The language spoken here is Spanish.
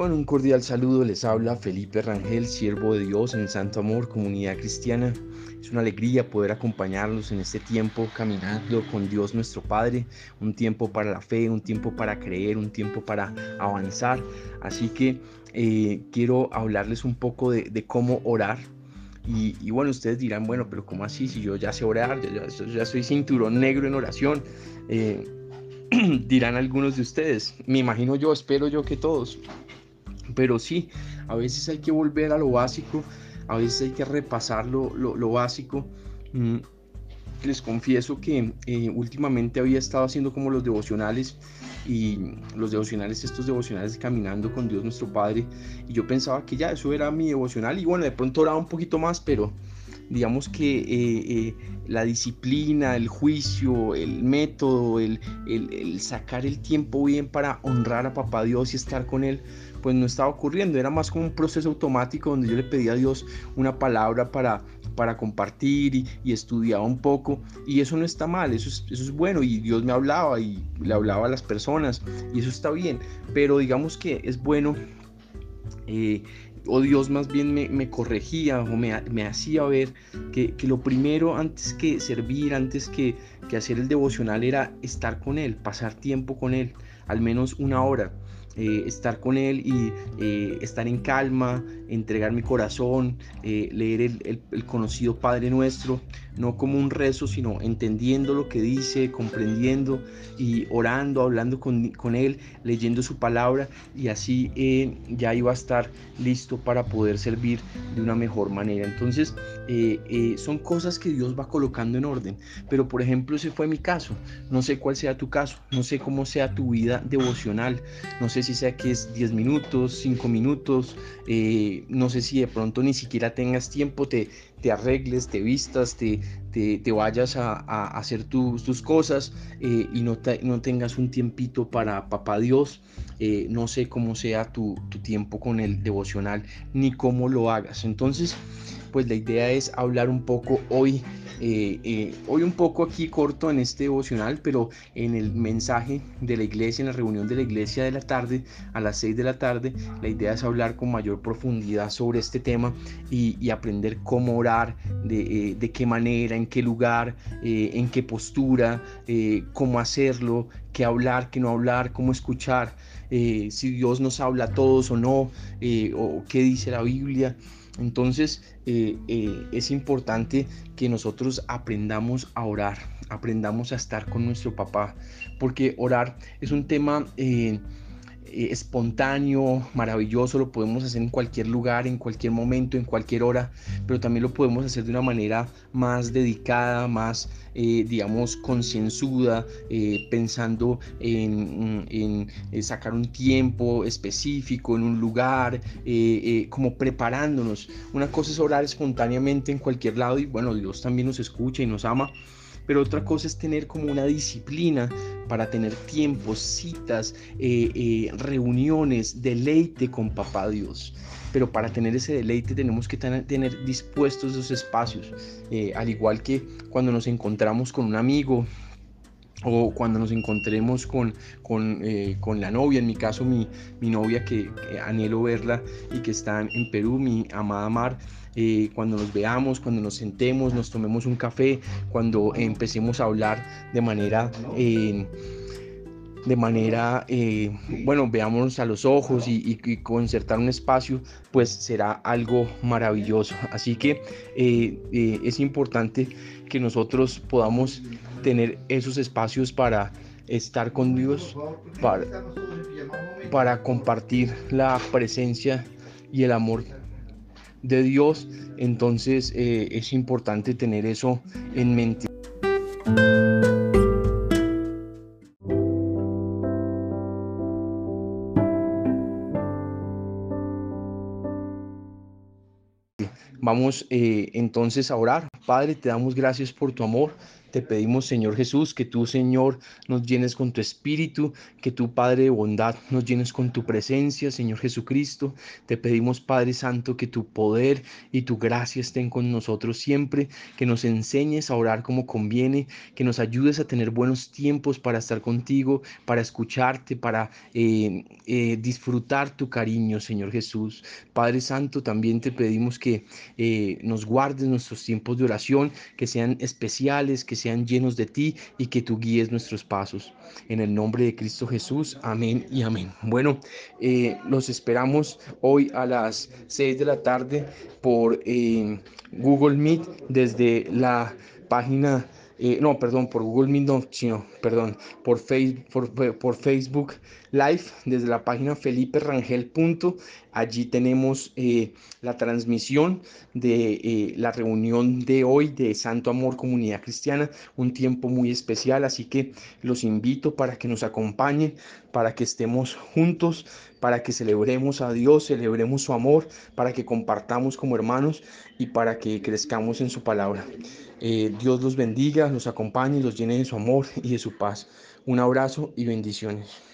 Reciban un cordial saludo, les habla Felipe Rangel, siervo de Dios en Santo Amor, comunidad cristiana. Es una alegría poder acompañarlos en este tiempo caminando con Dios nuestro Padre, un tiempo para la fe, un tiempo para creer, un tiempo para avanzar. Así que eh, quiero hablarles un poco de, cómo orar. Y, bueno, ustedes dirán, bueno, pero ¿cómo así? Si yo ya sé orar, ya, ya soy cinturón negro en oración. Eh, dirán algunos de ustedes. Me imagino yo, espero yo que todos. Pero sí, a veces hay que volver a lo básico, a veces hay que repasar lo, básico. Mm, les confieso que eh, últimamente había estado haciendo como los devocionales y los devocionales, estos devocionales caminando con Dios nuestro Padre. Y yo pensaba que ya eso era mi devocional y bueno, de pronto oraba un poquito más, pero digamos que eh, eh, la disciplina, el juicio, el método, el, sacar el tiempo bien para honrar a papá Dios y estar con él, pues no estaba ocurriendo. Era más como un proceso automático donde yo le pedía a Dios una palabra para, para compartir y, estudiaba un poco. Y eso no está mal, eso es, eso es bueno. Y Dios me hablaba y le hablaba a las personas y eso está bien. Pero digamos que es bueno eh, o Dios más bien me, corregía o me, hacía ver que, lo primero antes que servir, antes que, que hacer el devocional era estar con Él, pasar tiempo con Él, al menos una hora. Eh, estar con Él y eh, estar en calma, entregar mi corazón, eh, leer el, conocido Padre Nuestro, no como un rezo, sino entendiendo lo que dice, comprendiendo y orando, hablando con, con Él, leyendo su palabra y así ya iba a estar listo para poder servir de una mejor manera. Entonces, son cosas que Dios va colocando en orden, pero por ejemplo, ese fue mi caso, no sé cuál sea tu caso, no sé cómo sea tu vida devocional, no sé si sea que es 10 minutos, 5 minutos, eh, no sé si de pronto ni siquiera tengas tiempo, te, te arregles, te vistas, te, te, vayas a, hacer tus cosas eh, y no, no tengas un tiempito para papá Dios. Eh, no sé cómo sea tu, tu tiempo con el devocional ni cómo lo hagas. Entonces, pues la idea es hablar un poco hoy eh, eh, hoy un poco aquí corto en este devocional, pero en el mensaje de la iglesia, en la reunión de la iglesia de la tarde, a las 6 de la tarde, la idea es hablar con mayor profundidad sobre este tema y, aprender cómo orar, de, eh, qué manera, en qué lugar, en qué postura, cómo hacerlo, qué hablar, qué no hablar, cómo escuchar, si Dios nos habla a todos o no, o qué dice la Biblia. Entonces eh, eh, es importante que nosotros aprendamos a orar, aprendamos a estar con nuestro papá, porque orar es un tema... Eh, eh, espontáneo, maravilloso, lo podemos hacer en cualquier lugar, en cualquier momento, en cualquier hora, pero también lo podemos hacer de una manera más dedicada, más, eh, digamos, concienzuda, eh, pensando en, en, sacar un tiempo específico, en un lugar, como preparándonos. Una cosa es orar espontáneamente en cualquier lado y bueno, Dios también nos escucha y nos ama pero otra cosa es tener como una disciplina para tener tiempos, citas, eh, eh, reuniones, deleite con papá Dios. Pero para tener ese deleite tenemos que tener dispuestos esos espacios, eh, al igual que cuando nos encontramos con un amigo, o cuando nos encontremos con, con, la novia, en mi caso mi, mi novia que, anhelo verla y que está en Perú, mi amada Mar, eh, cuando nos veamos, cuando nos sentemos, nos tomemos un café, cuando empecemos a hablar de manera... Eh, de manera, eh, bueno, veámonos a los ojos y, concertar un espacio, pues será algo maravilloso. Así que es importante que nosotros podamos tener esos espacios para estar con Dios, para, para compartir la presencia y el amor de Dios, entonces eh, es importante tener eso en mente. Vamos eh, entonces a orar. Padre, te damos gracias por tu amor, Te pedimos, Señor Jesús, que tú, Señor, nos llenes con tu espíritu, que tu Padre de bondad nos llenes con tu presencia, Señor Jesucristo. Te pedimos, Padre Santo, que tu poder y tu gracia estén con nosotros siempre, que nos enseñes a orar como conviene, que nos ayudes a tener buenos tiempos para estar contigo, para escucharte, para eh, eh, disfrutar tu cariño, Señor Jesús. Padre Santo, también te pedimos que eh, nos guardes nuestros tiempos de que sean especiales, que sean llenos de ti y que tú guíes nuestros pasos. En el nombre de Cristo Jesús, amén y amén. Bueno, eh, los esperamos hoy a las 6 de la tarde por eh, Google Meet desde la página eh, no, perdón, por Google Meet, no, sino, perdón, por, Facebook, por, por, Facebook Live desde la página Felipe Rangel. Allí tenemos eh, la transmisión de eh, la reunión de hoy de Santo Amor Comunidad Cristiana, un tiempo muy especial, así que los invito para que nos acompañen, para que estemos juntos, para que celebremos a Dios, celebremos su amor, para que compartamos como hermanos y para que crezcamos en su palabra. Eh, Dios los bendiga, los acompañe, los llene de su amor y de su paz. Un abrazo y bendiciones.